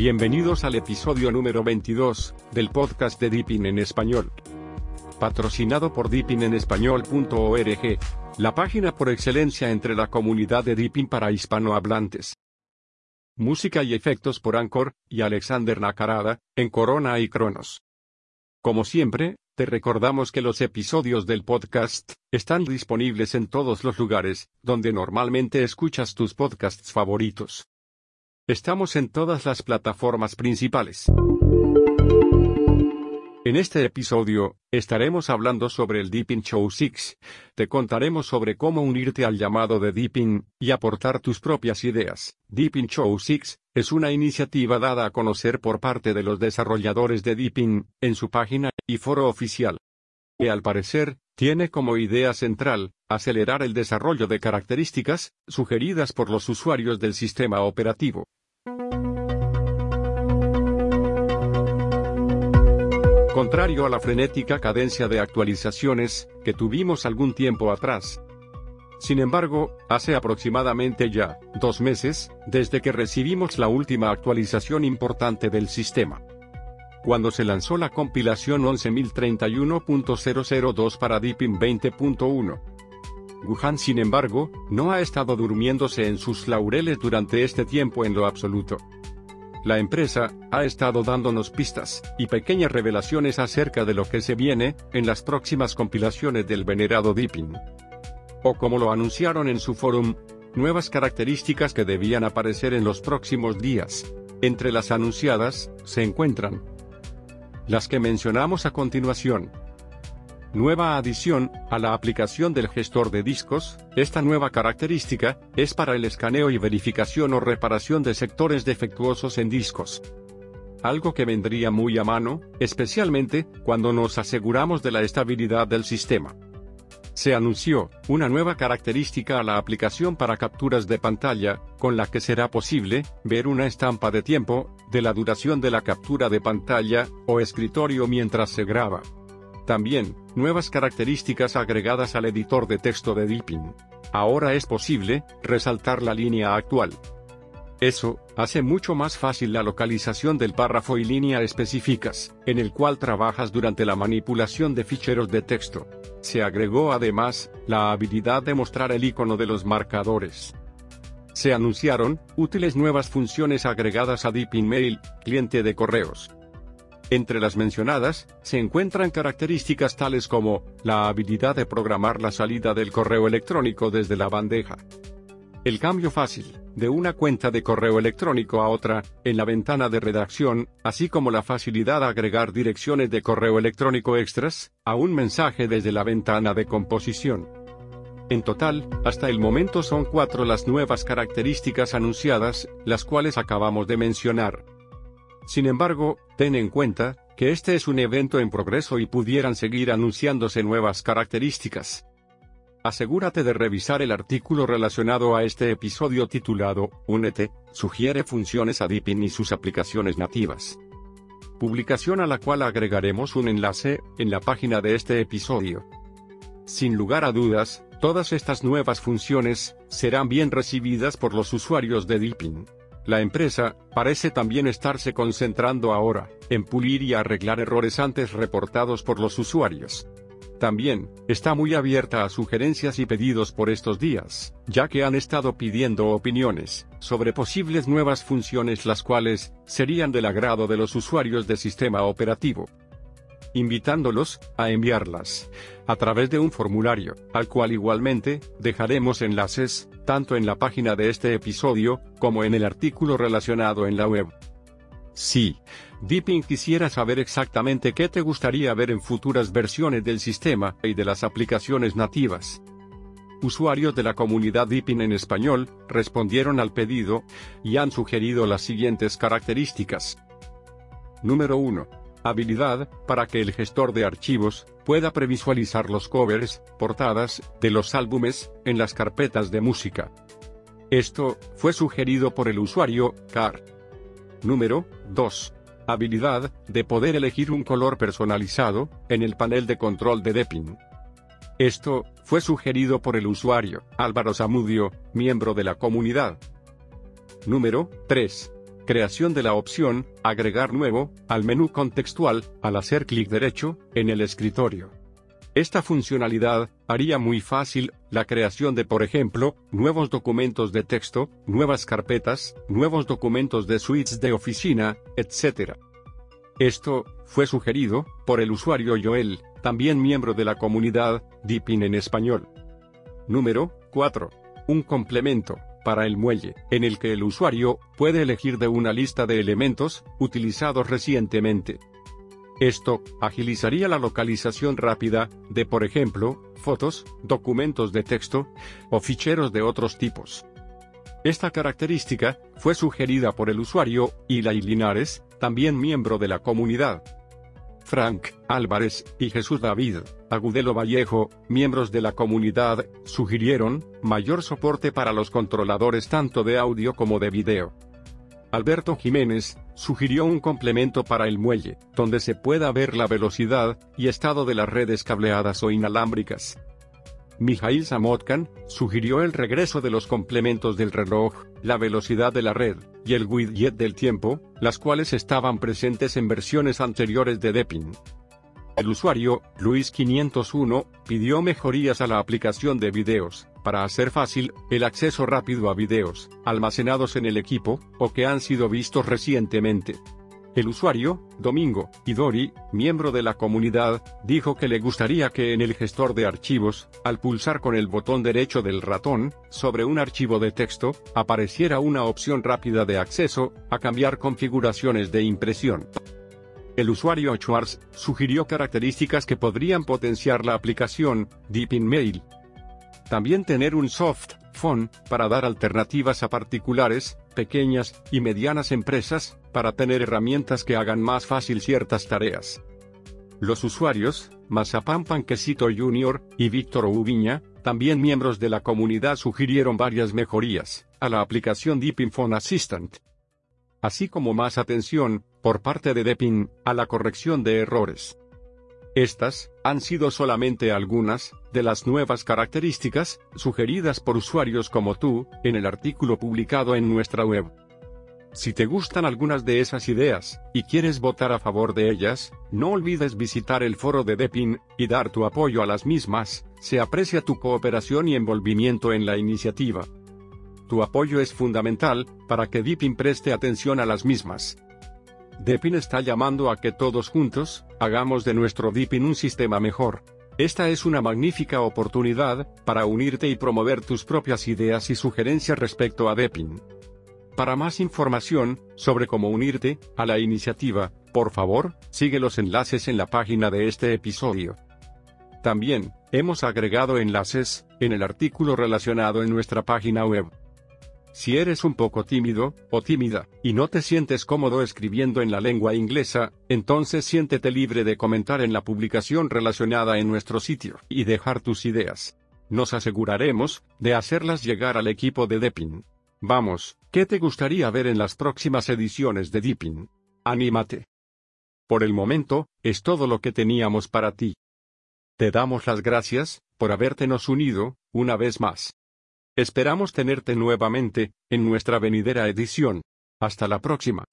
Bienvenidos al episodio número 22 del podcast de Deepin en español. Patrocinado por deepinenespañol.org, la página por excelencia entre la comunidad de Deepin para hispanohablantes. Música y efectos por Anchor y Alexander Nakarada, en Corona y Cronos. Como siempre, te recordamos que los episodios del podcast están disponibles en todos los lugares donde normalmente escuchas tus podcasts favoritos. Estamos en todas las plataformas principales. En este episodio, estaremos hablando sobre el Deepin Show 6. Te contaremos sobre cómo unirte al llamado de Deepin y aportar tus propias ideas. Deepin Show 6 es una iniciativa dada a conocer por parte de los desarrolladores de Deepin en su página y foro oficial. Y al parecer, tiene como idea central acelerar el desarrollo de características sugeridas por los usuarios del sistema operativo. Contrario a la frenética cadencia de actualizaciones que tuvimos algún tiempo atrás. Sin embargo, hace aproximadamente ya dos meses, desde que recibimos la última actualización importante del sistema. Cuando se lanzó la compilación 11031.002 para Deepin 20.1. Wuhan, sin embargo, no ha estado durmiéndose en sus laureles durante este tiempo en lo absoluto. La empresa ha estado dándonos pistas y pequeñas revelaciones acerca de lo que se viene en las próximas compilaciones del venerado Deepin. O como lo anunciaron en su forum, nuevas características que debían aparecer en los próximos días. Entre las anunciadas, se encuentran las que mencionamos a continuación. Nueva adición a la aplicación del gestor de discos, esta nueva característica es para el escaneo y verificación o reparación de sectores defectuosos en discos. Algo que vendría muy a mano, especialmente cuando nos aseguramos de la estabilidad del sistema. Se anunció una nueva característica a la aplicación para capturas de pantalla, con la que será posible ver una estampa de tiempo de la duración de la captura de pantalla o escritorio mientras se graba. También, nuevas características agregadas al editor de texto de Deepin. Ahora es posible resaltar la línea actual. Eso hace mucho más fácil la localización del párrafo y línea específicas, en el cual trabajas durante la manipulación de ficheros de texto. Se agregó además la habilidad de mostrar el icono de los marcadores. Se anunciaron útiles nuevas funciones agregadas a Deepin Mail, cliente de correos. Entre las mencionadas, se encuentran características tales como, la habilidad de programar la salida del correo electrónico desde la bandeja. El cambio fácil, de una cuenta de correo electrónico a otra, en la ventana de redacción, así como la facilidad de agregar direcciones de correo electrónico extras, a un mensaje desde la ventana de composición. En total, hasta el momento son cuatro las nuevas características anunciadas, las cuales acabamos de mencionar. Sin embargo, ten en cuenta, que este es un evento en progreso y pudieran seguir anunciándose nuevas características. Asegúrate de revisar el artículo relacionado a este episodio titulado, Únete, sugiere funciones a Deepin y sus aplicaciones nativas. Publicación a la cual agregaremos un enlace, en la página de este episodio. Sin lugar a dudas, todas estas nuevas funciones, serán bien recibidas por los usuarios de Deepin. La empresa, parece también estarse concentrando ahora, en pulir y arreglar errores antes reportados por los usuarios. También, está muy abierta a sugerencias y pedidos por estos días, ya que han estado pidiendo opiniones sobre posibles nuevas funciones las cuales serían del agrado de los usuarios de sistema operativo invitándolos a enviarlas a través de un formulario, al cual igualmente dejaremos enlaces, tanto en la página de este episodio, como en el artículo relacionado en la web. Sí, Deepin quisiera saber exactamente qué te gustaría ver en futuras versiones del sistema y de las aplicaciones nativas. Usuarios de la comunidad Deepin en español respondieron al pedido y han sugerido las siguientes características. Número 1 habilidad, para que el gestor de archivos pueda previsualizar los covers, portadas, de los álbumes, en las carpetas de música. Esto, fue sugerido por el usuario, car. Número 2. Habilidad, de poder elegir un color personalizado, en el panel de control de Depin. Esto, fue sugerido por el usuario, Álvaro Zamudio, miembro de la comunidad. Número 3 creación de la opción, agregar nuevo, al menú contextual, al hacer clic derecho, en el escritorio. Esta funcionalidad haría muy fácil la creación de, por ejemplo, nuevos documentos de texto, nuevas carpetas, nuevos documentos de suites de oficina, etc. Esto fue sugerido por el usuario Joel, también miembro de la comunidad Deepin en español. Número 4. Un complemento para el muelle, en el que el usuario puede elegir de una lista de elementos utilizados recientemente. Esto agilizaría la localización rápida de, por ejemplo, fotos, documentos de texto o ficheros de otros tipos. Esta característica fue sugerida por el usuario Eli Linares, también miembro de la comunidad. Frank Álvarez y Jesús David Agudelo Vallejo, miembros de la comunidad, sugirieron mayor soporte para los controladores tanto de audio como de video. Alberto Jiménez, sugirió un complemento para el muelle, donde se pueda ver la velocidad y estado de las redes cableadas o inalámbricas. Mijail Samotkan, sugirió el regreso de los complementos del reloj, la velocidad de la red, y el widget del tiempo, las cuales estaban presentes en versiones anteriores de Depin. El usuario, Luis501, pidió mejorías a la aplicación de videos, para hacer fácil el acceso rápido a videos, almacenados en el equipo, o que han sido vistos recientemente. El usuario, Domingo Idori, miembro de la comunidad, dijo que le gustaría que en el gestor de archivos, al pulsar con el botón derecho del ratón, sobre un archivo de texto, apareciera una opción rápida de acceso, a cambiar configuraciones de impresión. El usuario Schwartz sugirió características que podrían potenciar la aplicación Deep Mail. También tener un soft phone para dar alternativas a particulares, pequeñas y medianas empresas, para tener herramientas que hagan más fácil ciertas tareas. Los usuarios, Mazapán Panquecito Jr. y Víctor Ubiña, también miembros de la comunidad sugirieron varias mejorías a la aplicación Deep Phone Assistant así como más atención, por parte de Depin, a la corrección de errores. Estas han sido solamente algunas de las nuevas características sugeridas por usuarios como tú en el artículo publicado en nuestra web. Si te gustan algunas de esas ideas y quieres votar a favor de ellas, no olvides visitar el foro de Depin y dar tu apoyo a las mismas. Se aprecia tu cooperación y envolvimiento en la iniciativa. Tu apoyo es fundamental, para que Deepin preste atención a las mismas. Deepin está llamando a que todos juntos, hagamos de nuestro Deepin un sistema mejor. Esta es una magnífica oportunidad, para unirte y promover tus propias ideas y sugerencias respecto a Deepin. Para más información, sobre cómo unirte, a la iniciativa, por favor, sigue los enlaces en la página de este episodio. También, hemos agregado enlaces, en el artículo relacionado en nuestra página web. Si eres un poco tímido, o tímida, y no te sientes cómodo escribiendo en la lengua inglesa, entonces siéntete libre de comentar en la publicación relacionada en nuestro sitio, y dejar tus ideas. Nos aseguraremos, de hacerlas llegar al equipo de Deepin. Vamos, ¿qué te gustaría ver en las próximas ediciones de Deepin? Anímate. Por el momento, es todo lo que teníamos para ti. Te damos las gracias, por habértenos unido, una vez más. Esperamos tenerte nuevamente, en nuestra venidera edición. Hasta la próxima.